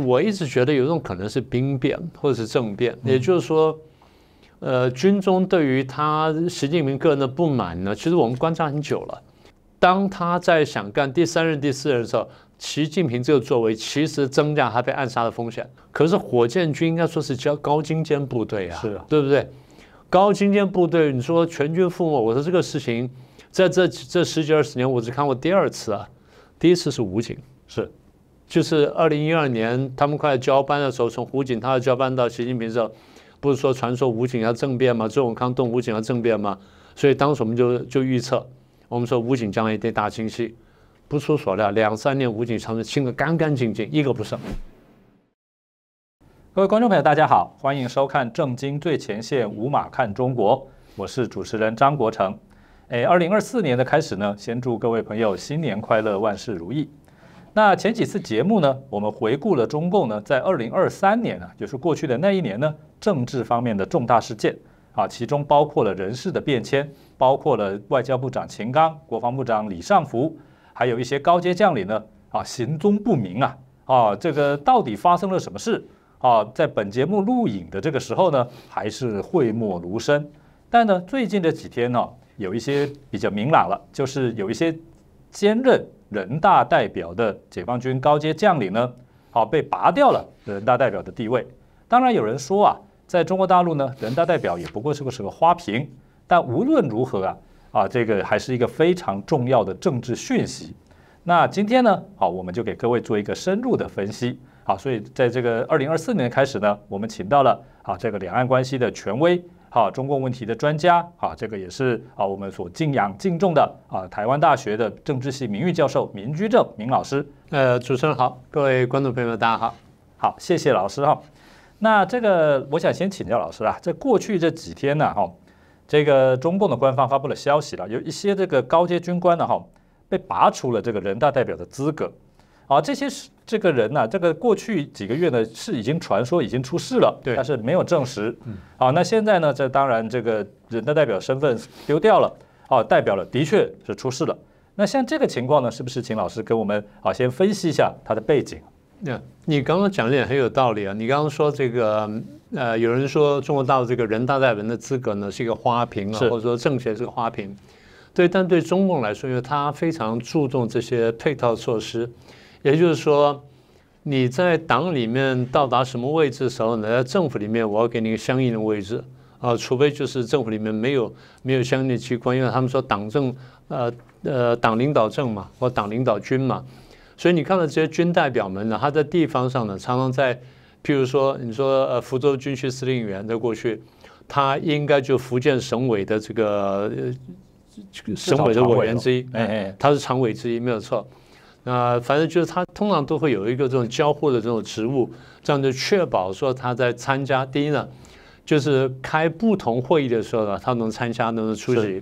我我一直觉得有一种可能是兵变或者是政变，也就是说，呃，军中对于他习近平个人的不满呢，其实我们观察很久了。当他在想干第三任、第四任的时候，习近平这个作为其实增加他被暗杀的风险。可是火箭军应该说是叫高精尖部队啊，是啊，对不对？高精尖部队，你说全军覆没，我说这个事情在这这十几二十年，我只看过第二次啊。第一次是武警，是，就是二零一二年他们快交班的时候，从武警他要交班到习近平的时候，不是说传说武警要政变吗？周永康动武警要政变吗？所以当时我们就就预测。我们说武警将来一定大清洗，不出所料，两三年武警场面清得干干净净，一个不剩。各位观众朋友，大家好，欢迎收看《正经最前线》，五马看中国，我是主持人张国成。哎，二零二四年的开始呢，先祝各位朋友新年快乐，万事如意。那前几次节目呢，我们回顾了中共呢在二零二三年啊，就是过去的那一年呢，政治方面的重大事件。啊，其中包括了人事的变迁，包括了外交部长秦刚、国防部长李尚福，还有一些高阶将领呢，啊，行踪不明啊，啊，这个到底发生了什么事？啊，在本节目录影的这个时候呢，还是讳莫如深。但呢，最近这几天呢，有一些比较明朗了，就是有一些兼任人大代表的解放军高阶将领呢，好被拔掉了人大代表的地位。当然有人说啊。在中国大陆呢，人大代表也不过是个是个花瓶，但无论如何啊，啊，这个还是一个非常重要的政治讯息。那今天呢，好，我们就给各位做一个深入的分析。好，所以在这个二零二四年开始呢，我们请到了啊这个两岸关系的权威，好，中共问题的专家，啊，这个也是啊我们所敬仰敬重的啊台湾大学的政治系名誉教授民居正明老师。呃，主持人好，各位观众朋友们，大家好，好，谢谢老师哈。那这个，我想先请教老师啊，在过去这几天呢，哈，这个中共的官方发布了消息了，有一些这个高阶军官呢，哈，被拔除了这个人大代表的资格，啊，这些是这个人呢，这个过去几个月呢是已经传说已经出事了，对，但是没有证实，嗯，好，那现在呢，这当然这个人的代表身份丢掉了，哦，代表了的确是出事了，那像这个情况呢，是不是请老师跟我们啊先分析一下他的背景？那你刚刚讲的也很有道理啊！你刚刚说这个，呃，有人说中国大陆这个人大代表的资格呢是一个花瓶啊，或者说政协是个花瓶，对。但对中共来说，因为他非常注重这些配套措施，也就是说，你在党里面到达什么位置的时候呢，在政府里面我要给你一个相应的位置啊，除非就是政府里面没有没有相应的机关，因为他们说党政呃呃党领导政嘛，或党领导军嘛。所以你看到这些军代表们呢，他在地方上呢，常常在，譬如说，你说呃，福州军区司令员在过去，他应该就福建省委的这个省委的委员之一，哎哎，他是常委之一，没有错。那反正就是他通常都会有一个这种交互的这种职务，这样就确保说他在参加第一呢。就是开不同会议的时候呢，他能参加，能出席。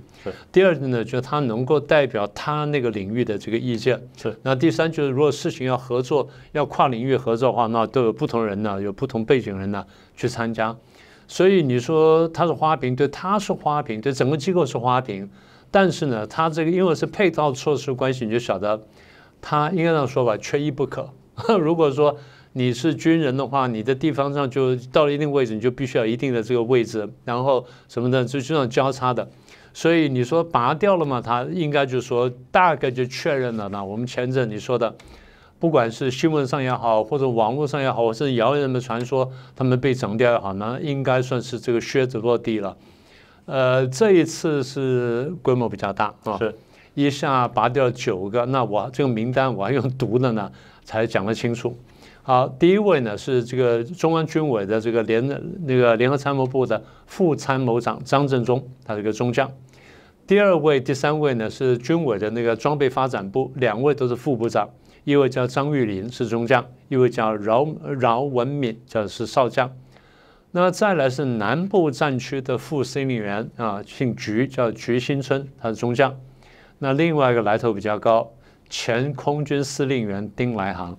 第二呢，就是他能够代表他那个领域的这个意见。是。那第三就是，如果事情要合作，要跨领域合作的话，那都有不同人呢，有不同背景人呢去参加。所以你说他是花瓶，对，他是花瓶，对，整个机构是花瓶。但是呢，他这个因为是配套措施关系，你就晓得，他应该这样说吧，缺一不可。如果说。你是军人的话，你的地方上就到了一定位置，你就必须要一定的这个位置，然后什么的就这种交叉的，所以你说拔掉了嘛？他应该就说大概就确认了。那我们前阵你说的，不管是新闻上也好，或者网络上也好，或是谣言的传说，他们被整掉也好，那应该算是这个靴子落地了。呃，这一次是规模比较大啊，是一下拔掉九个，那我这个名单我还用读的呢，才讲得清楚。好，第一位呢是这个中央军委的这个联那个联合参谋部的副参谋长张振中，他是个中将。第二位、第三位呢是军委的那个装备发展部，两位都是副部长，一位叫张玉林是中将，一位叫饶饶文敏叫是少将。那再来是南部战区的副司令员啊，姓菊叫菊新春，他是中将。那另外一个来头比较高，前空军司令员丁来航。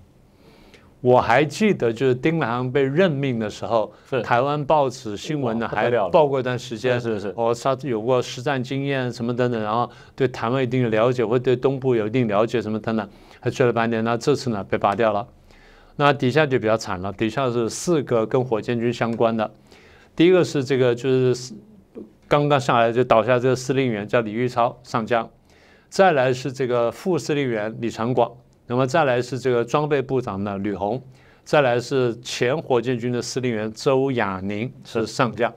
我还记得，就是丁来航被任命的时候，台湾报纸新闻呢还报过一段时间，是是，哦，他有过实战经验什么等等，然后对台湾一定的了解，或对东部有一定了解什么等等，还追了半年。那这次呢被拔掉了。那底下就比较惨了，底下是四个跟火箭军相关的。第一个是这个，就是刚刚上来就倒下这个司令员叫李玉超上将，再来是这个副司令员李传广，那么再来是这个装备部长呢吕红，再来是前火箭军的司令员周亚宁是上将。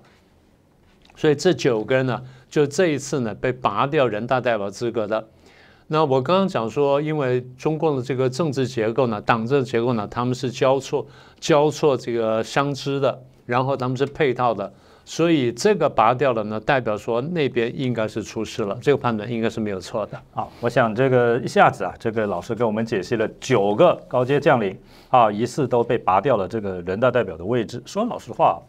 所以这九个人呢，就这一次呢被拔掉人大代表资格的。那我刚刚讲说，因为中共的这个政治结构呢，党政结构呢，他们是交错、交错这个相知的，然后他们是配套的，所以这个拔掉了呢，代表说那边应该是出事了，这个判断应该是没有错的。好，我想这个一下子啊，这个老师给我们解析了九个高阶将领啊，疑似都被拔掉了这个人大代表的位置。说老实话，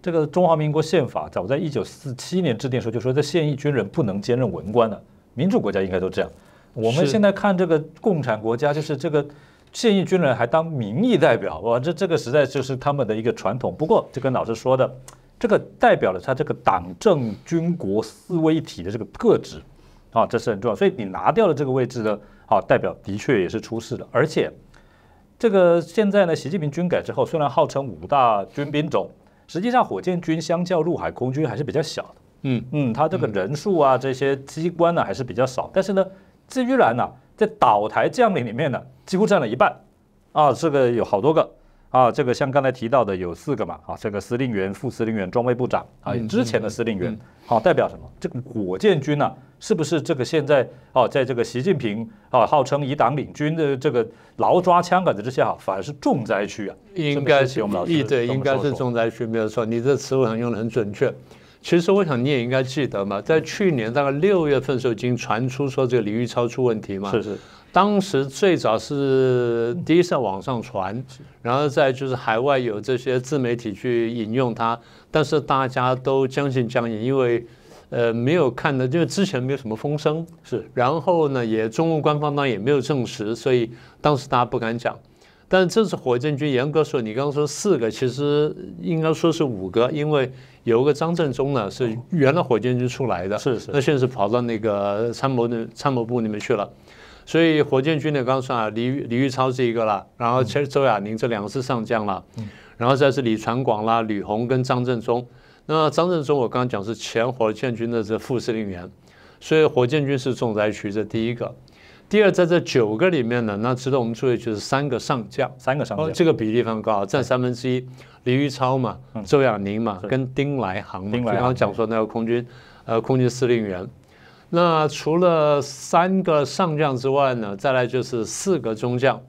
这个中华民国宪法早在一九四七年制定时候就说，这现役军人不能兼任文官的，民主国家应该都这样。我们现在看这个共产国家，就是这个现役军人还当民意代表，哇，这这个实在就是他们的一个传统。不过，就跟老师说的，这个代表了他这个党政军国四位一体的这个特质，啊，这是很重要。所以你拿掉了这个位置呢，啊，代表的确也是出事了。而且，这个现在呢，习近平军改之后，虽然号称五大军兵种，实际上火箭军相较陆海空军还是比较小的。嗯嗯，他这个人数啊，这些机关呢还是比较少，但是呢。至于然呢，在倒台将领里面呢，几乎占了一半，啊，这个有好多个，啊，这个像刚才提到的有四个嘛，啊，这个司令员、副司令员、装备部长，啊，之前的司令员，好，代表什么？这个火箭军呢，是不是这个现在哦，在这个习近平啊，号称以党领军的这个牢抓枪杆子之下，反而是重灾区啊？应该是，对，应该是重灾区，没有错，你这词汇上用的很准确。其实我想你也应该记得嘛，在去年大概六月份时候，已经传出说这个李玉超出问题嘛。是是。当时最早是第一次网上传，然后再就是海外有这些自媒体去引用它，但是大家都将信将疑，因为呃没有看的，因为之前没有什么风声。是。然后呢，也中共官方呢也没有证实，所以当时大家不敢讲。但这次火箭军严格说，你刚刚说四个，其实应该说是五个，因为。有个张振中呢，是原来火箭军出来的，是是，那现在是跑到那个参谋的参谋部里面去了，所以火箭军呢，刚刚说啊，李李玉超是一个啦，然后其实周亚宁这两个是上将了，然后再是李传广啦、吕红跟张振中，那张振中我刚刚讲是前火箭军的这副司令员，所以火箭军是重灾区，这第一个。第二，在这九个里面呢，那值得我们注意就是三个上将，三个上将，这个比例非常高，占三分之一。李玉超嘛，周亚宁嘛，跟丁来航嘛，就刚刚讲说那个空军，呃，空军司令员。那除了三个上将之外呢，再来就是四个中将，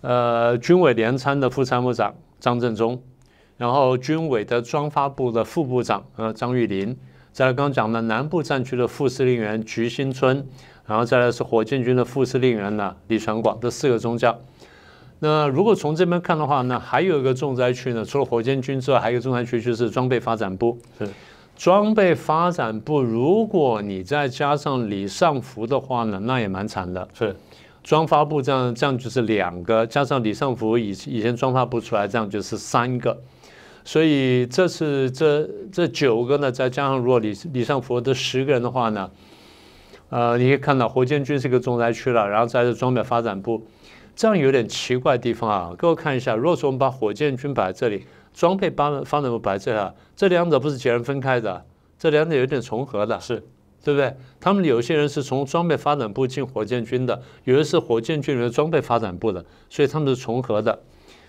呃，军委联参的副参谋长张振中，然后军委的装发部的副部长呃张玉林，再来刚刚讲的南部战区的副司令员菊新春。然后再来是火箭军的副司令员呢，李传广，这四个中将。那如果从这边看的话，那还有一个重灾区呢，除了火箭军之外，还有一个重灾区就是装备发展部。是，装备发展部，如果你再加上李尚福的话呢，那也蛮惨的。是，装发部这样这样就是两个，加上李尚福以以前装发部出来，这样就是三个。所以这次这这九个呢，再加上如果李李尚福的十个人的话呢？呃，你可以看到火箭军是一个重灾区了，然后再是装备发展部，这样有点奇怪的地方啊。各位看一下，如果说我们把火箭军摆在这里，装备发发展部摆这啊，这两者不是截然分开的，这两者有点重合的，是对不对？他们有些人是从装备发展部进火箭军的，有的是火箭军里面装备发展部的，所以他们是重合的。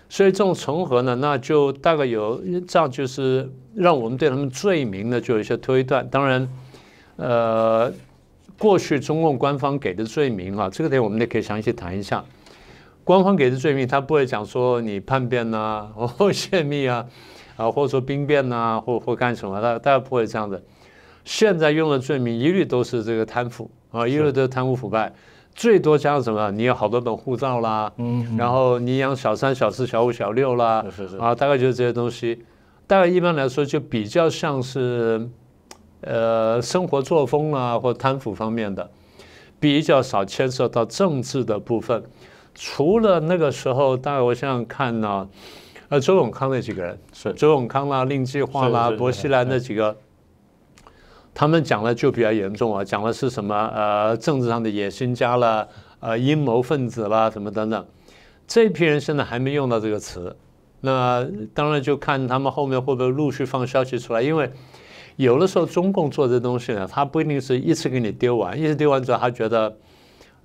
所以这种重合呢，那就大概有这样，就是让我们对他们罪名呢就有一些推断。当然，呃。过去中共官方给的罪名啊，这个点我们也可以详细谈一下。官方给的罪名，他不会讲说你叛变呐，或泄密啊，啊，或者说兵变呐，或或干什么，他大家不会这样的。现在用的罪名一律都是这个贪腐啊，一律都是贪污腐败，最多加上什么？你有好多本护照啦，嗯，然后你养小三、小四、小五、小六啦，是是啊，大概就是这些东西。大概一般来说，就比较像是。呃，生活作风啊，或贪腐方面的比较少牵涉到政治的部分。除了那个时候，大概我想想看呢，呃，周永康那几个人是周永康啦、令计划啦、薄熙来那几个，他们讲的就比较严重啊，讲的是什么？呃，政治上的野心家啦，呃，阴谋分子啦，什么等等。这批人现在还没用到这个词，那当然就看他们后面会不会陆续放消息出来，因为有的时候中共做这东西呢，他不一定是一次给你丢完，一次丢完之后，他觉得，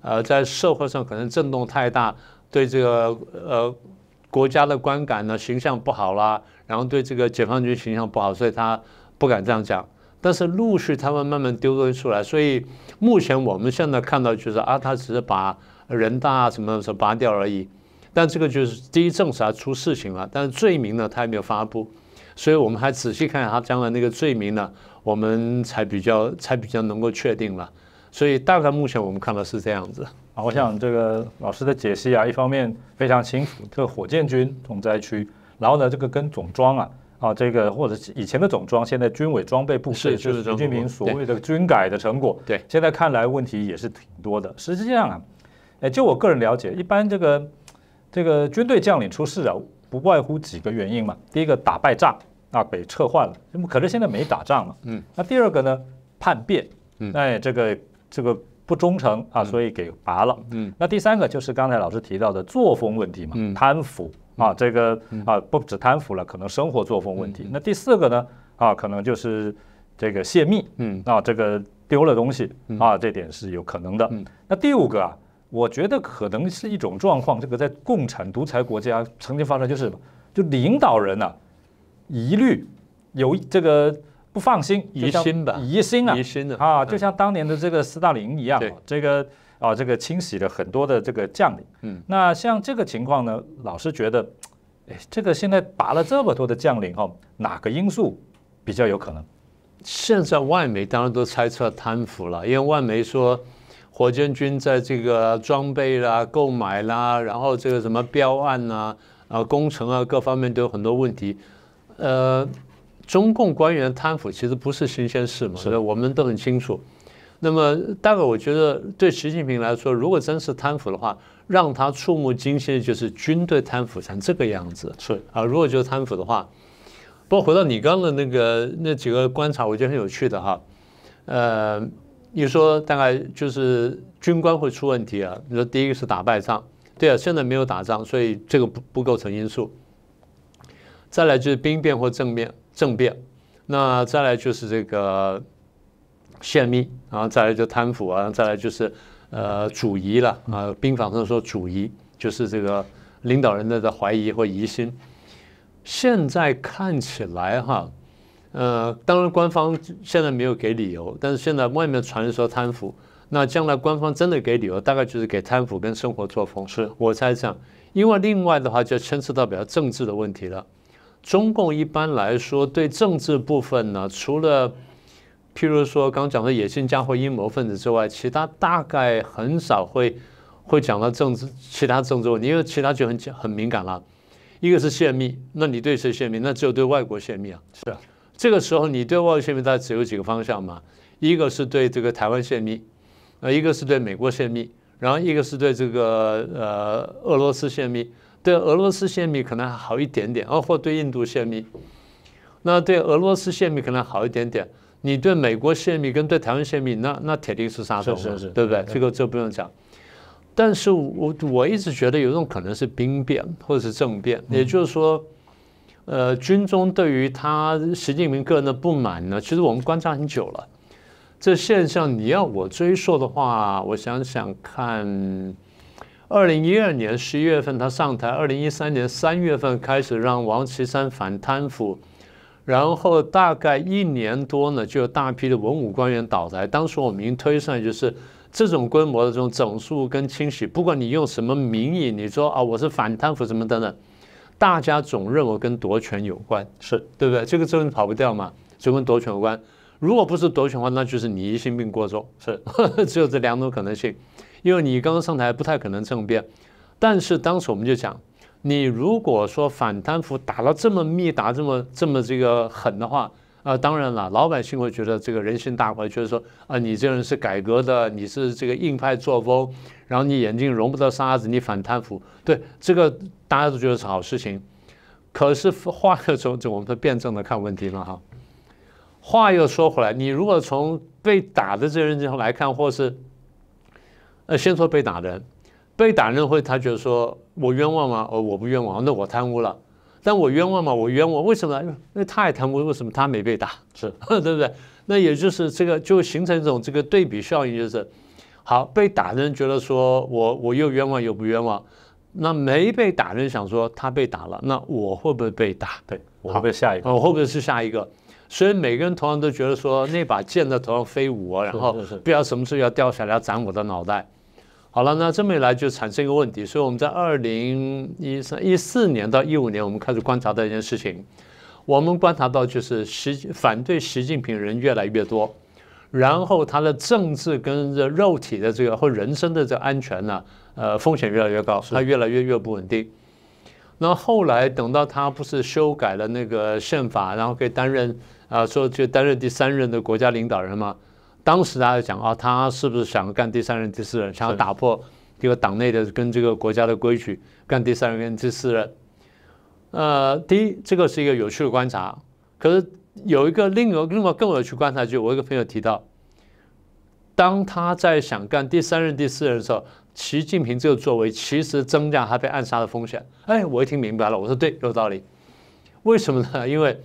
呃，在社会上可能震动太大，对这个呃国家的观感呢形象不好啦，然后对这个解放军形象不好，所以他不敢这样讲。但是陆续他们慢慢丢东西出来，所以目前我们现在看到就是啊，他只是把人大什么什么拔掉而已。但这个就是第一证实他出事情了，但是罪名呢他还没有发布，所以我们还仔细看看他将来那个罪名呢，我们才比较才比较能够确定了。所以大概目前我们看到是这样子啊。我想这个老师的解析啊，一方面非常清楚，这个火箭军重灾区，然后呢这个跟总装啊啊这个或者以前的总装，现在军委装备部是是习近平所谓的军改的成果。对，现在看来问题也是挺多的。实际上啊，哎，就我个人了解，一般这个。这个军队将领出事啊，不外乎几个原因嘛。第一个打败仗啊，被撤换了，可是现在没打仗嘛。嗯。那第二个呢，叛变，哎，这个这个不忠诚啊，所以给拔了。嗯。那第三个就是刚才老师提到的作风问题嘛，贪腐啊，这个啊不止贪腐了，可能生活作风问题。那第四个呢啊，可能就是这个泄密，嗯啊，这个丢了东西啊，这点是有可能的。那第五个啊。我觉得可能是一种状况，这个在共产独裁国家曾经发生，就是就领导人呐，疑虑有这个不放心，疑心吧，疑心啊，疑心的啊，就像当年的这个斯大林一样，这个啊，这个清洗了很多的这个将领。嗯，那像这个情况呢，老是觉得，哎，这个现在拔了这么多的将领哈，哪个因素比较有可能？现在外媒当然都猜测贪腐了，因为外媒说。火箭军在这个装备啦、购买啦，然后这个什么标案呐、啊工程啊各方面都有很多问题。呃，中共官员贪腐其实不是新鲜事嘛，所以我们都很清楚。那么大概我觉得对习近平来说，如果真是贪腐的话，让他触目惊心的就是军队贪腐成这个样子。是啊，如果就是贪腐的话，不过回到你刚的那个那几个观察，我觉得很有趣的哈，呃。你说大概就是军官会出问题啊？你说第一个是打败仗，对啊，现在没有打仗，所以这个不不构成因素。再来就是兵变或政变，政变，那再来就是这个泄密，然后再来就贪腐啊，再来就是呃主疑了啊，兵法上说主疑就是这个领导人的的怀疑或疑心。现在看起来哈。呃，当然，官方现在没有给理由，但是现在外面传说贪腐，那将来官方真的给理由，大概就是给贪腐跟生活作风。是我猜这样，因为另外的话就牵涉到比较政治的问题了。中共一般来说对政治部分呢，除了譬如说刚讲的野心家或阴谋分子之外，其他大概很少会会讲到政治其他政治问题，因为其他就很很敏感了。一个是泄密，那你对谁泄密？那只有对外国泄密啊。是啊。这个时候，你对外泄密，它只有几个方向嘛？一个是对这个台湾泄密，呃，一个是对美国泄密，然后一个是对这个呃俄罗斯泄密。对俄罗斯泄密可能还好一点点，哦，或对印度泄密。那对俄罗斯泄密可能好一点点，你对美国泄密跟对台湾泄密，那那铁定是杀手，是是是，对不对？这个这不用讲。但是我我一直觉得有一种可能是兵变或者是政变，也就是说。呃，军中对于他习近平个人的不满呢，其实我们观察很久了。这现象你要我追溯的话，我想想看，二零一二年十一月份他上台，二零一三年三月份开始让王岐山反贪腐，然后大概一年多呢，就有大批的文武官员倒台。当时我们已经推算，就是这种规模的这种整肃跟清洗，不管你用什么名义，你说啊我是反贪腐什么等等。大家总认为跟夺权有关，是对不对？这个责任跑不掉嘛？就跟夺权有关。如果不是夺权的话，那就是你疑心病过重，是 只有这两种可能性。因为你刚刚上台不太可能政变，但是当时我们就讲，你如果说反贪腐打了这么密，打这么这么这个狠的话。啊，当然了，老百姓会觉得这个人心大会，觉得说啊，你这人是改革的，你是这个硬派作风，然后你眼睛容不得沙子，你反贪腐，对这个大家都觉得是好事情。可是话又从从我们辩证的看问题了哈。话又说回来，你如果从被打的这人来看，或是呃，先说被打人，被打人会他觉得说我冤枉吗？哦，我不冤枉，那我贪污了。但我冤枉吗？我冤枉，为什么？因为他也贪污，为什么他没被打？是 对不对？那也就是这个就形成一种这个对比效应，就是好被打的人觉得说我我又冤枉又不冤枉，那没被打的人想说他被打了，那我会不会被打？对，我会不会下一个？我会不会是下一个？所以每个人同样都觉得说那把剑在头上飞舞啊，然后不知道什么时候要掉下来要斩我的脑袋。好了，那这么一来就产生一个问题，所以我们在二零一三一四年到一五年，我们开始观察到一件事情，我们观察到就是习反对习近平人越来越多，然后他的政治跟这肉体的这个或人身的这个安全呢，呃，风险越来越高，他越来越越不稳定。那后来等到他不是修改了那个宪法，然后可以担任啊，说就担任第三任的国家领导人嘛。当时大家讲啊，他是不是想干第三任、第四任，想要打破这个党内的跟这个国家的规矩，干第三任跟第四任？呃，第一，这个是一个有趣的观察。可是有一个另一个另外更有趣观察，就我一个朋友提到，当他在想干第三任、第四任的时候，习近平这个作为其实增加他被暗杀的风险。哎，我一听明白了，我说对，有道理。为什么呢？因为。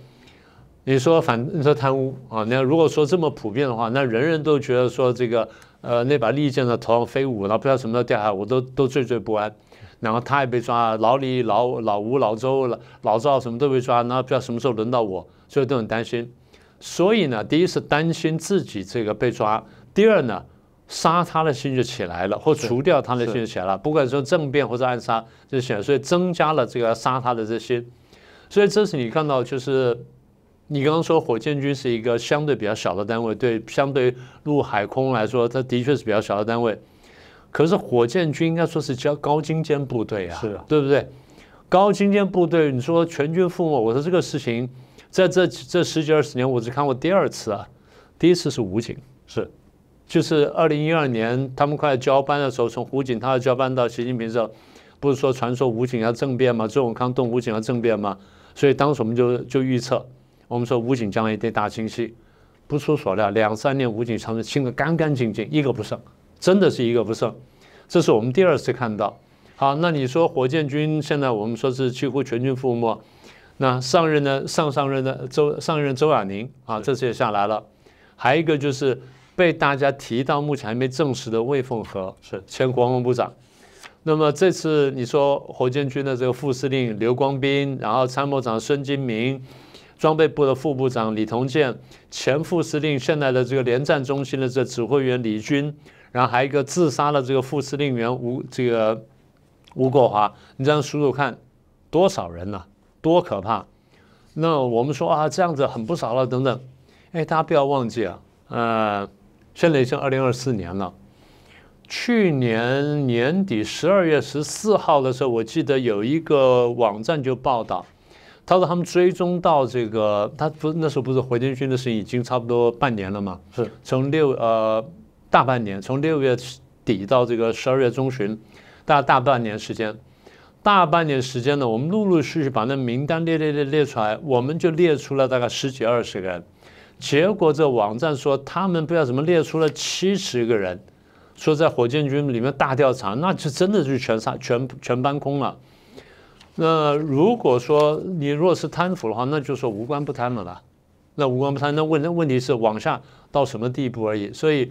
你说反你说贪污啊？那如果说这么普遍的话，那人人都觉得说这个呃那把利剑在头上飞舞，然后不知道什么时候掉下来，我都都惴惴不安。然后他也被抓，老李、老老吴、老周、老老赵什么都被抓，那不知道什么时候轮到我，所以都很担心。所以呢，第一是担心自己这个被抓，第二呢，杀他的心就起来了，或除掉他的心就起来了。不管说政变或者暗杀就起来，所以增加了这个杀他的这心。所以这是你看到就是。你刚刚说火箭军是一个相对比较小的单位，对，相对陆海空来说，它的确是比较小的单位。可是火箭军应该说是叫高精尖部队啊，是，对不对？高精尖部队，你说全军覆没，我说这个事情在这这十几二十年，我只看过第二次啊。第一次是武警，是，就是二零一二年他们快要交班的时候，从武警他要交班到习近平时候，不是说传说武警要政变吗？周永康动武警要政变吗？所以当时我们就就预测。我们说武警将来一定大清洗，不出所料，两三年武警长城清得干干净净，一个不剩，真的是一个不剩。这是我们第二次看到。好，那你说火箭军现在我们说是几乎全军覆没，那上任的上上任的周上任周亚宁啊，这次也下来了。还有一个就是被大家提到目前还没证实的魏凤和是前国防部长。那么这次你说火箭军的这个副司令刘光斌，然后参谋长孙金明。装备部的副部长李同建，前副司令，现在的这个联战中心的这指挥员李军，然后还有一个自杀的这个副司令员吴这个吴国华，你这样数数看，多少人呢？多可怕！那我们说啊，这样子很不少了，等等。哎，大家不要忘记啊，呃，现在已经二零二四年了，去年年底十二月十四号的时候，我记得有一个网站就报道。他说他们追踪到这个，他不那时候不是火箭军的事情已经差不多半年了嘛？是从六呃大半年，从六月底到这个十二月中旬，大大半年时间，大半年时间呢，我们陆陆续续把那名单列列列列出来，我们就列出了大概十几二十个人，结果这网站说他们不知道怎么列出了七十个人，说在火箭军里面大调查，那就真的是全杀全全搬空了。那如果说你若是贪腐的话，那就说无官不贪了啦。那无官不贪，那问那问题是往下到什么地步而已。所以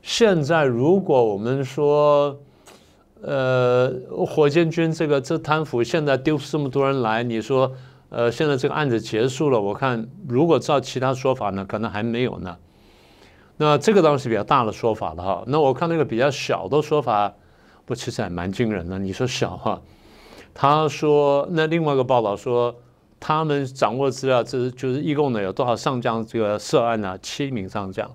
现在如果我们说，呃，火箭军这个这贪腐，现在丢这么多人来，你说，呃，现在这个案子结束了，我看如果照其他说法呢，可能还没有呢。那这个当然是比较大的说法了哈。那我看那个比较小的说法，不，其实还蛮惊人的。你说小哈？他说：“那另外一个报道说，他们掌握资料，这就是一共呢有多少上将这个涉案呢？七名上将。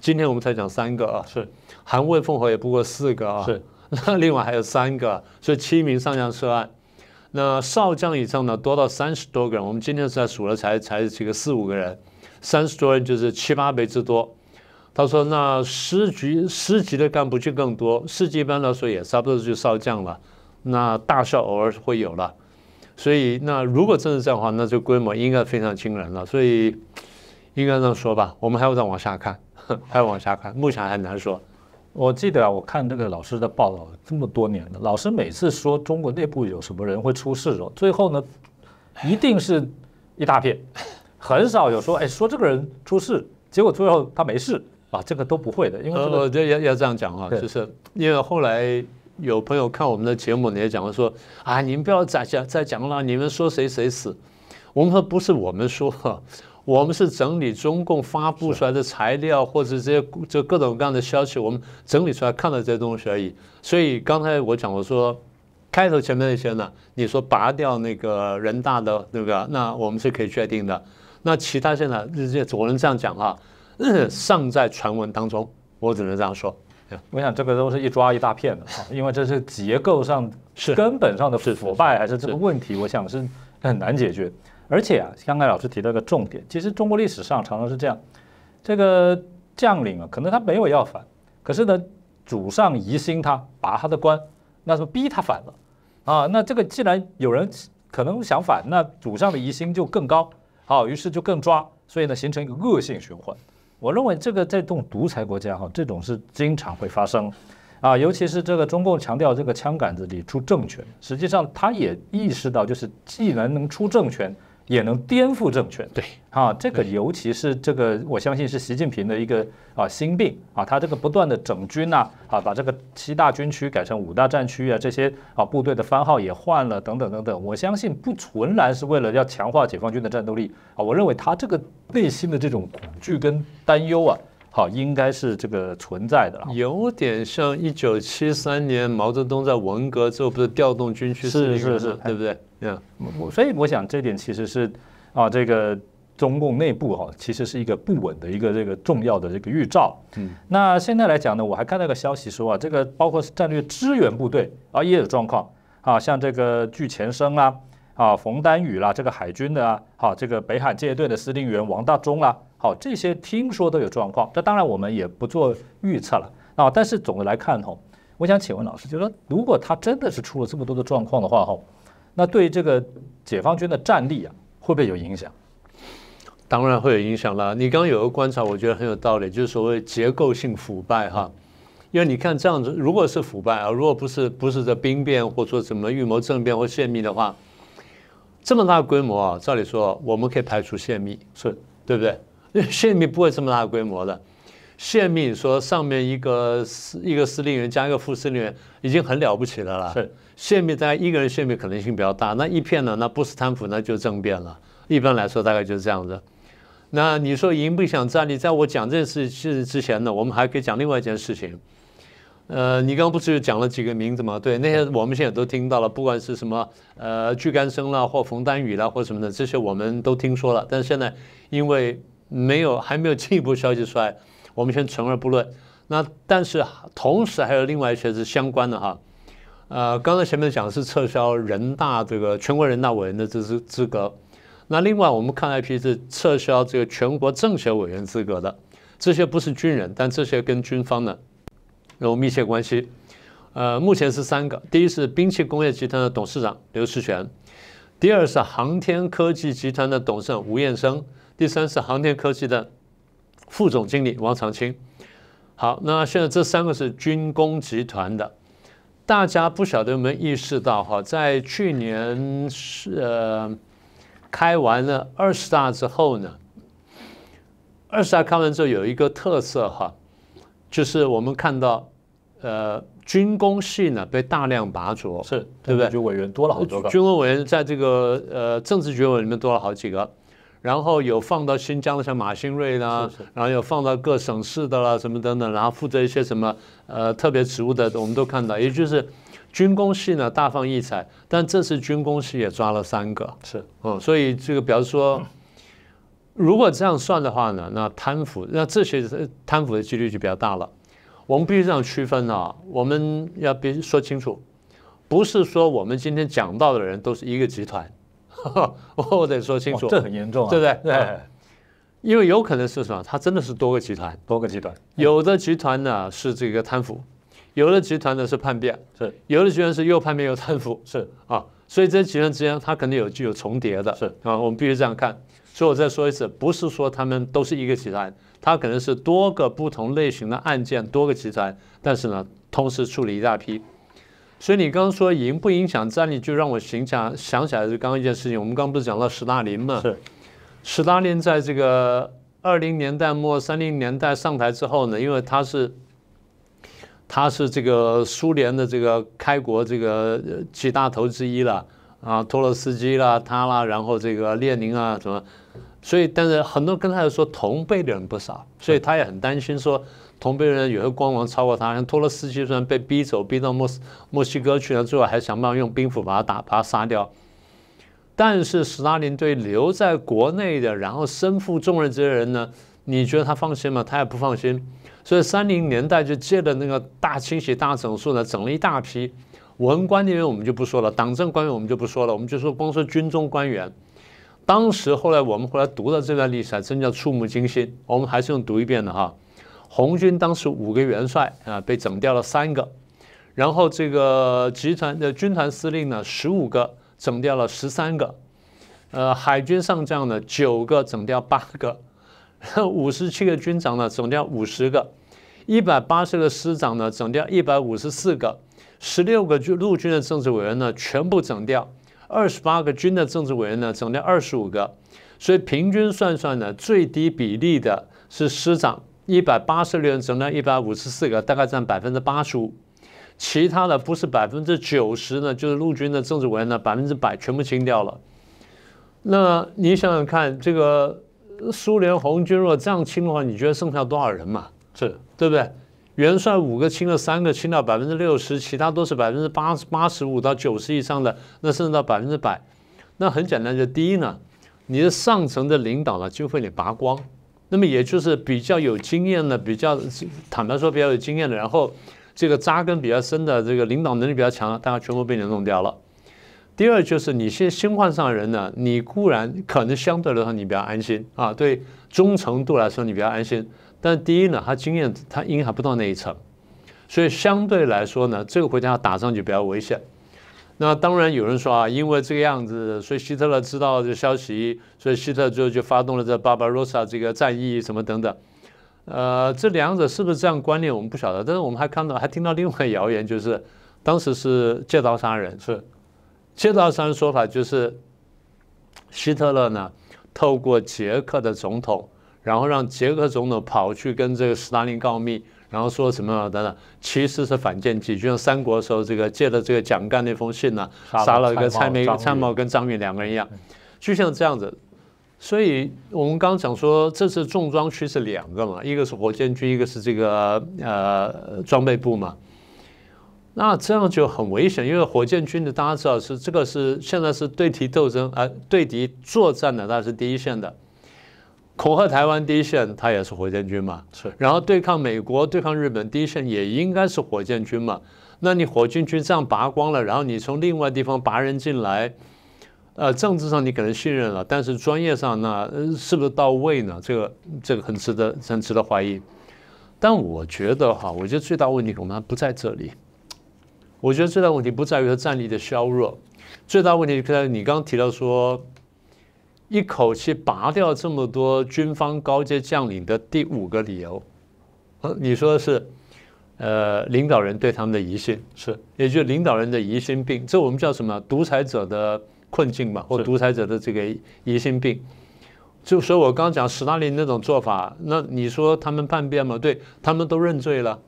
今天我们才讲三个啊，是韩魏凤和也不过四个啊，是 那另外还有三个，所以七名上将涉案。那少将以上呢多到三十多个人。我们今天才数了才才这个四五个人，三十多人就是七八倍之多。他说那师局师级的干部就更多，师级一般来说也差不多就少将了。”那大校偶尔会有了，所以那如果真是这样的话，那这规模应该非常惊人了。所以应该这样说吧，我们还要再往下看，还要往下看，目前还难说。我记得啊，我看这个老师的报道这么多年了，老师每次说中国内部有什么人会出事哦，最后呢，一定是一大片，很少有说哎说这个人出事，结果最后他没事啊，这个都不会的，因为这个呃，要要这样讲啊，就是因为后来有朋友看我们的节目，你也讲说啊，你们不要再讲再讲了，你们说谁谁死，我们说不是我们说，我们是整理中共发布出来的材料或者这些这各种各样的消息，我们整理出来看了这些东西而已。所以刚才我讲我说。开头前面那些呢？你说拔掉那个人大的那个，那我们是可以确定的。那其他现在这些，我能这样讲哈，嗯尚在传闻当中，我只能这样说。我想这个都是一抓一大片的啊，因为这是结构上是根本上的腐败，还是这个问题，我想是很难解决。而且啊，刚才老师提到一个重点，其实中国历史上常常是这样，这个将领啊，可能他没有要反，可是呢，主上疑心他拔他的官，那是逼他反了啊。那这个既然有人可能想反，那主上的疑心就更高，好，于是就更抓，所以呢，形成一个恶性循环。我认为这个在这种独裁国家哈，这种是经常会发生，啊，尤其是这个中共强调这个枪杆子里出政权，实际上他也意识到，就是既然能出政权，也能颠覆政权。对，啊，这个尤其是这个，我相信是习近平的一个啊心病啊，他这个不断的整军呐，啊，把这个七大军区改成五大战区啊，这些啊部队的番号也换了，等等等等。我相信不纯然是为了要强化解放军的战斗力啊，我认为他这个内心的这种恐惧跟担忧啊，好，应该是这个存在的了。有点像一九七三年毛泽东在文革之后不是调动军区司令员是是是对不对？嗯，我所以我想这点其实是啊，这个中共内部哈、其实是一个不稳的一个这个重要的这个预兆。嗯，那现在来讲呢，我还看到个消息说啊，这个包括战略支援部队啊也有状况啊，像这个据前生啦。啊，冯丹宇啦，这个海军的啊，好，这个北海舰队的司令员王大忠啦，好，这些听说都有状况。这当然我们也不做预测了啊，但是总的来看哈，我想请问老师，就是说，如果他真的是出了这么多的状况的话哈，那对这个解放军的战力啊，会不会有影响？当然会有影响了。你刚刚有个观察，我觉得很有道理，就是所谓结构性腐败哈。因为你看这样子，如果是腐败啊，如果不是不是这兵变或者说什么预谋政变或泄密的话，这么大规模啊，照理说我们可以排除泄密，是对不对？泄密不会这么大规模的。泄密说上面一个司一个司令员加一个副司令员已经很了不起的了。是泄密大概一个人泄密可能性比较大，那一片呢，那不是贪腐那就是政变了。一般来说大概就是这样子。那你说影不影响战力？在我讲这件事事之前呢，我们还可以讲另外一件事情。呃，你刚刚不是讲了几个名字吗？对，那些我们现在都听到了，不管是什么呃巨干生啦，或冯丹宇啦，或什么的，这些我们都听说了。但是现在因为没有还没有进一步消息出来，我们先存而不论。那但是同时还有另外一些是相关的哈。呃，刚才前面讲的是撤销人大这个全国人大委员的资资资格，那另外我们看到一批是撤销这个全国政协委员资格的，这些不是军人，但这些跟军方呢有密切关系。呃，目前是三个，第一是兵器工业集团的董事长刘世全，第二是航天科技集团的董事长吴彦生，第三是航天科技的副总经理王长青。好，那现在这三个是军工集团的。大家不晓得有没有意识到哈，在去年是呃开完了二十大之后呢，二十大开完之后有一个特色哈，就是我们看到呃军工系呢被大量拔擢，是，对不对就委员多了好多个，军工委员在这个呃政治局委里面多了好几个，然后有放到新疆的像马新瑞啦，然后有放到各省市的啦什么等等，然后负责一些什么呃特别职务的，我们都看到，也就是军工系呢大放异彩，但这次军工系也抓了三个，是。嗯，所以这个比方说，如果这样算的话呢，那贪腐那这些贪腐的几率就比较大了。我们必须这样区分啊，我们要必须说清楚，不是说我们今天讲到的人都是一个集团，我得说清楚，这很严重啊，对不对？对，因为有可能是什么，它真的是多个集团，多个集团，有的集团呢是这个贪腐，有的集团呢是叛变，是。有的集团是又叛变又贪腐，是。啊，所以这些集团之间它肯定有具有重叠的，是。啊，我们必须这样看。所以我再说一次，不是说他们都是一个集团，它可能是多个不同类型的案件，多个集团，但是呢，同时处理一大批。所以你刚刚说影不影响战力，就让我想想想起来就刚刚一件事情。我们刚刚不是讲到史大林嘛？是。史大林在这个二零年代末、三零年代上台之后呢，因为他是他是这个苏联的这个开国这个几大头之一了啊，托洛斯基啦，他啦，然后这个列宁啊什么，所以但是很多跟他说同辈的人不少，所以他也很担心说。同辈人有些光芒超过他，像托洛斯基虽然被逼走，逼到墨斯墨西哥去了，最后还想办法用兵斧把他打，把他杀掉。但是斯大林对留在国内的，然后身负重任这些人呢，你觉得他放心吗？他也不放心。所以三零年代就借了那个大清洗、大整肃呢，整了一大批文官人员，我们就不说了；党政官员我们就不说了，我们就说光说军中官员。当时后来我们后来读到这段历史，还真叫触目惊心。我们还是用读一遍的哈。红军当时五个元帅啊，被整掉了三个，然后这个集团的军团司令呢，十五个整掉了十三个，呃，海军上将呢九个整掉八个，五十七个军长呢整掉五十个，一百八十个师长呢整掉一百五十四个，十六个军陆军的政治委员呢全部整掉，二十八个军的政治委员呢整掉二十五个，所以平均算算呢，最低比例的是师长。一百八十六人整了一百五十四个，大概占百分之八十五。其他的不是百分之九十呢，就是陆军的政治委员呢，百分之百全部清掉了。那你想想看，这个苏联红军如果这样清的话，你觉得剩下多少人嘛？是对不对？元帅五个清了三个，清掉百分之六十，其他都是百分之八八十五到九十以上的，那甚至到百分之百。那很简单，就第一呢，你的上层的领导呢就被你拔光。那么也就是比较有经验的，比较坦白说比较有经验的，然后这个扎根比较深的，这个领导能力比较强的，大家全部被你弄掉了。第二就是你现新换上的人呢，你固然可能相对来说你比较安心啊，对忠诚度来说你比较安心，但第一呢，他经验他应该还不到那一层，所以相对来说呢，这个国家打仗就比较危险。那当然有人说啊，因为这个样子，所以希特勒知道这消息，所以希特就就发动了这巴巴罗萨这个战役什么等等。呃，这两者是不是这样关联，我们不晓得。但是我们还看到，还听到另外一个谣言，就是当时是借刀杀人，是借刀杀人说法，就是希特勒呢透过捷克的总统，然后让捷克总统跑去跟这个斯大林告密。然后说什么等等，其实是反间计，就像三国时候这个借了这个蒋干那封信呢，杀了一个蔡梅、蔡瑁跟张允两个人一样，就像这样子。所以我们刚讲说，这次重装区是两个嘛，一个是火箭军，一个是这个呃装备部嘛。那这样就很危险，因为火箭军的大家知道是这个是现在是对敌斗争啊，对敌作战的，那是第一线的。恐吓台湾第一线，他也是火箭军嘛，是。然后对抗美国、对抗日本第一线也应该是火箭军嘛。那你火箭军这样拔光了，然后你从另外地方拔人进来，呃，政治上你可能信任了，但是专业上呢是不是到位呢？这个这个很值得很值得怀疑。但我觉得哈，我觉得最大问题恐怕不在这里。我觉得最大问题不在于他战力的削弱，最大问题在你刚刚提到说。一口气拔掉这么多军方高阶将领的第五个理由，呃，你说是，呃，领导人对他们的疑心是，也就是领导人的疑心病，这我们叫什么？独裁者的困境嘛，或独裁者的这个疑心病。就所以我刚刚讲斯大林那种做法，那你说他们叛变吗？对他们都认罪了。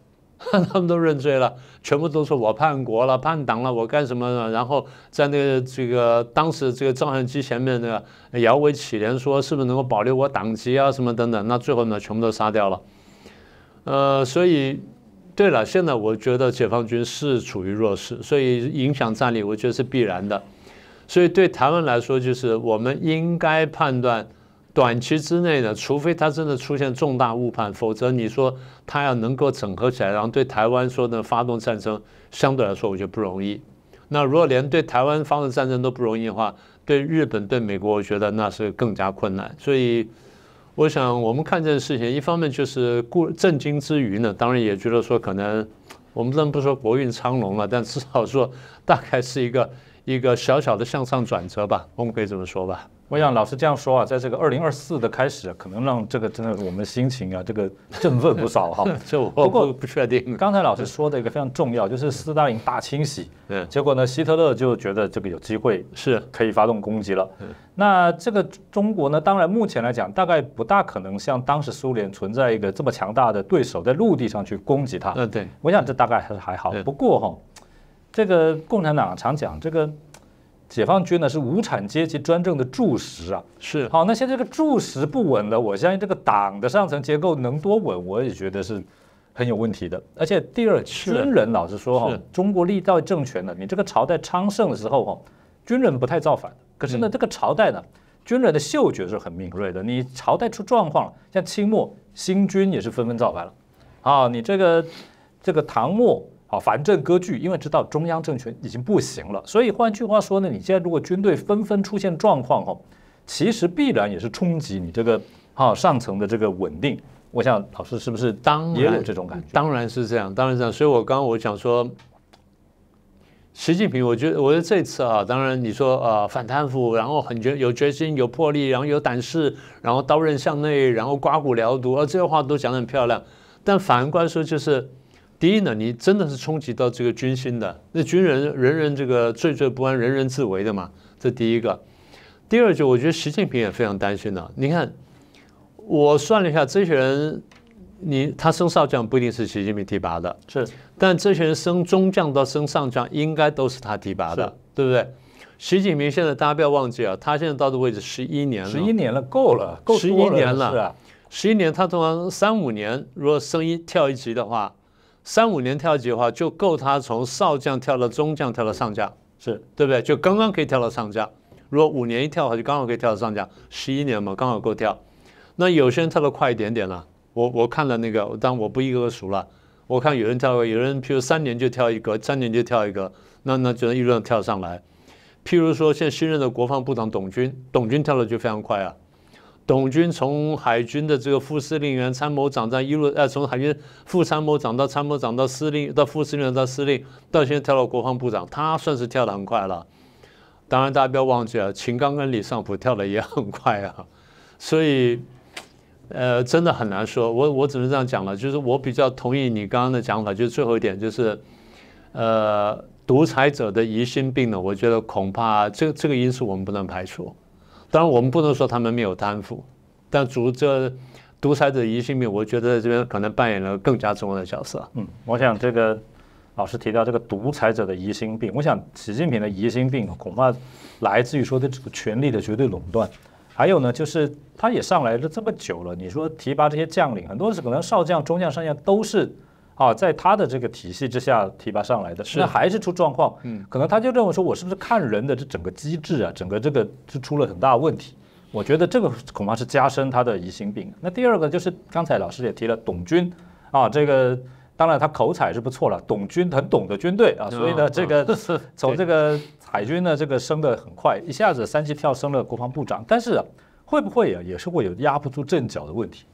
他们都认罪了，全部都说我叛国了、叛党了，我干什么呢？然后在那个这个当时这个照相机前面那个摇尾乞怜说，是不是能够保留我党籍啊？什么等等？那最后呢，全部都杀掉了。呃，所以对了，现在我觉得解放军是处于弱势，所以影响战力，我觉得是必然的。所以对台湾来说，就是我们应该判断。短期之内呢，除非他真的出现重大误判，否则你说他要能够整合起来，然后对台湾说呢发动战争，相对来说我觉得不容易。那如果连对台湾发动战争都不容易的话，对日本、对美国，我觉得那是更加困难。所以，我想我们看这件事情，一方面就是故震惊之余呢，当然也觉得说可能我们不能不说国运昌隆了，但至少说大概是一个一个小小的向上转折吧，我们可以这么说吧。我想老师这样说啊，在这个二零二四的开始，可能让这个真的我们心情啊，这个振奋不少哈。这我不过不确定。刚才老师说的一个非常重要，就是斯大林大清洗。嗯。结果呢，希特勒就觉得这个有机会是可以发动攻击了。那这个中国呢，当然目前来讲，大概不大可能像当时苏联存在一个这么强大的对手在陆地上去攻击它。嗯，对。我想这大概还还好。不过哈，这个共产党常讲这个。解放军呢是无产阶级专政的柱石啊，是好。那现在这个柱石不稳了，我相信这个党的上层结构能多稳，我也觉得是很有问题的。而且第二，军人老实说哈，中国历代政权呢，你这个朝代昌盛的时候哈，军人不太造反。可是呢，这个朝代呢，军人的嗅觉是很敏锐的。你朝代出状况了，像清末新军也是纷纷造反了。啊，你这个这个唐末。好，反正割据，因为知道中央政权已经不行了，所以换句话说呢，你现在如果军队纷纷出现状况，哈，其实必然也是冲击你这个哈上层的这个稳定。我想老师是不是当也有这种感觉？当然是这样，当然这样。所以我刚刚我想说，习近平，我觉得我觉得这次啊，当然你说啊反贪腐，然后很决有决心、有魄力，然后有胆识，然后刀刃向内，然后刮骨疗毒，啊这些话都讲得很漂亮。但反过来说就是。第一呢，你真的是冲击到这个军心的，那军人人人这个惴惴不安，人人自危的嘛，这第一个。第二就我觉得习近平也非常担心的。你看，我算了一下，这些人，你他升少将不一定是习近平提拔的，是，但这些人升中将到升上将，应该都是他提拔的，对不对？习近平现在大家不要忘记啊，他现在到的位置十一年了，十一年了，够了，够十一年了，是啊，十一年，他通常三五年，如果升一跳一级的话。三五年跳级的话，就够他从少将跳到中将，跳到上将，是对不对？就刚刚可以跳到上将。如果五年一跳的话，就刚好可以跳到上将。十一年嘛，刚好够跳。那有些人跳得快一点点了。我我看了那个，但我不一个个数了。我看有人跳，有人譬如三年就跳一个，三年就跳一个，那那就能一路跳上来。譬如说，现在新任的国防部长董军，董军跳的就非常快啊。董军从海军的这个副司令员、参谋长，在一路呃，从海军副参谋长到参谋长到司令，到副司令员到司令，到现在跳到国防部长，他算是跳得很快了。当然，大家不要忘记了，秦刚跟李尚福跳的也很快啊。所以，呃，真的很难说。我我只能这样讲了，就是我比较同意你刚刚的讲法，就是最后一点，就是呃，独裁者的疑心病呢，我觉得恐怕这这个因素我们不能排除。当然，我们不能说他们没有贪腐，但主这独裁者疑心病，我觉得这边可能扮演了更加重要的角色。嗯，我想这个老师提到这个独裁者的疑心病，我想习近平的疑心病恐怕来自于说的这个权力的绝对垄断，还有呢，就是他也上来了这么久了，你说提拔这些将领，很多是可能少将、中将、上将都是。啊，在他的这个体系之下提拔上来的，那还是出状况，嗯，可能他就认为说，我是不是看人的这整个机制啊，整个这个是出了很大问题。我觉得这个恐怕是加深他的疑心病。那第二个就是刚才老师也提了，董军啊，这个当然他口才是不错了，董军很懂得军队啊，所以呢，这个 从这个海军呢这个升得很快，一下子三级跳升了国防部长，但是啊会不会啊，也是会有压不住阵脚的问题。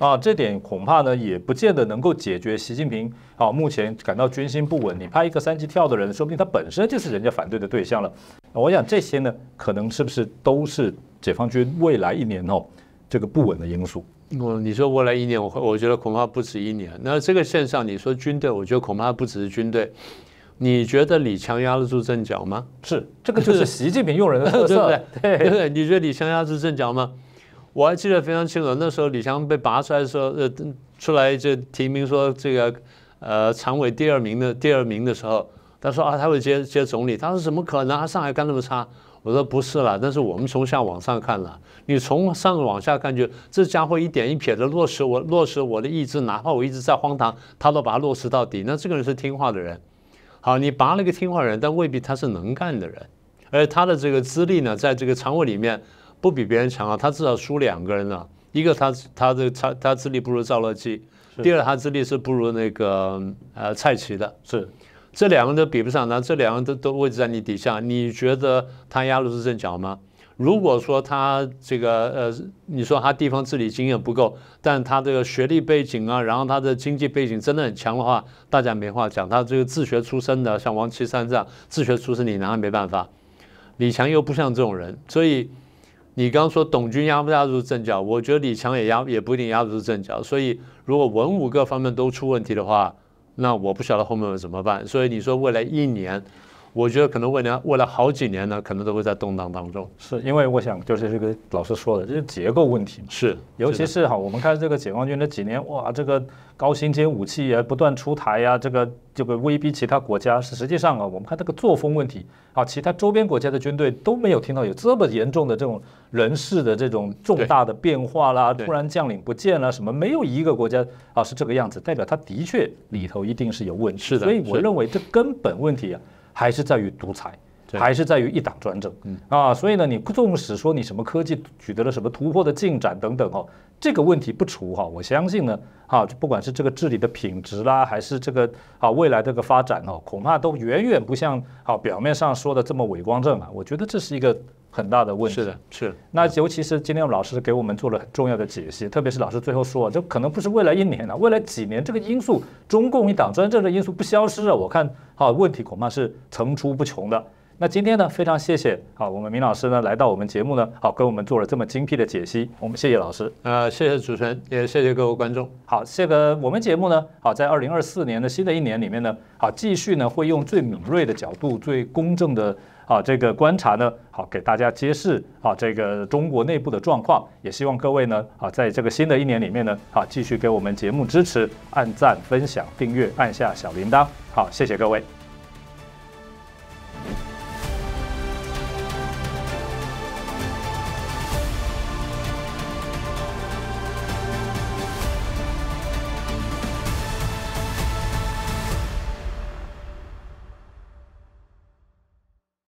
啊，这点恐怕呢也不见得能够解决习近平啊目前感到军心不稳。你派一个三级跳的人，说不定他本身就是人家反对的对象了。我想这些呢，可能是不是都是解放军未来一年哦这个不稳的因素？我你说未来一年，我我觉得恐怕不止一年。那这个线上你说军队，我觉得恐怕不只是军队。你觉得李强压得住阵脚吗？是，这个就是习近平用人的 特色，对不对对？你觉得李强压得住阵脚吗？我还记得非常清楚，那时候李强被拔出来的时候，呃，出来就提名说这个，呃，常委第二名的第二名的时候，他说啊，他会接接总理。他说怎么可能？他上海干那么差？我说不是啦，但是我们从下往上看了，你从上往下看，就这家伙一点一撇的落实我落实我的意志，哪怕我一直在荒唐，他都把它落实到底。那这个人是听话的人。好，你拔了个听话人，但未必他是能干的人，而他的这个资历呢，在这个常委里面。不比别人强啊，他至少输两个人了。一个他他的他他资历不如赵乐际，第二他资历是不如那个呃蔡奇的。是，这两个人都比不上，那这两个人都都位置在你底下，你觉得他压得住阵脚吗？如果说他这个呃，你说他地方治理经验不够，但他这个学历背景啊，然后他的经济背景真的很强的话，大家没话讲。他这个自学出身的，像王岐山这样自学出身，你拿他没办法。李强又不像这种人，所以。你刚刚说董军压不压住阵脚，我觉得李强也压也不一定压得住阵脚。所以如果文武各方面都出问题的话，那我不晓得后面怎么办。所以你说未来一年。我觉得可能未来未来好几年呢，可能都会在动荡当中。是因为我想就是这个老师说的，这是结构问题嘛。是，尤其是哈，我们看这个解放军这几年，哇，这个高新尖武器也不断出台呀，这个这个威逼其他国家。是实际上啊，我们看这个作风问题啊，其他周边国家的军队都没有听到有这么严重的这种人事的这种重大的变化啦，突然将领不见了什么，没有一个国家啊是这个样子，代表他的确里头一定是有问题。是的，所以我认为这根本问题啊。还是在于独裁，还是在于一党专政啊！所以呢，你纵使说你什么科技取得了什么突破的进展等等哦，这个问题不除哈，我相信呢，哈，不管是这个治理的品质啦，还是这个啊未来这个发展哦，恐怕都远远不像啊表面上说的这么伟光正啊！我觉得这是一个。很大的问题是的，是。那尤其是今天老师给我们做了很重要的解析，特别是老师最后说，这可能不是未来一年了，未来几年这个因素，中共一党专政的因素不消失啊，我看啊问题恐怕是层出不穷的。那今天呢，非常谢谢啊，我们明老师呢来到我们节目呢，好跟我们做了这么精辟的解析，我们谢谢老师。呃，谢谢主持人，也谢谢各位观众。好，这个我们节目呢，好在二零二四年的新的一年里面呢，好继续呢会用最敏锐的角度、最公正的。啊，这个观察呢，好给大家揭示啊，这个中国内部的状况，也希望各位呢，啊，在这个新的一年里面呢，啊，继续给我们节目支持，按赞、分享、订阅，按下小铃铛，好，谢谢各位。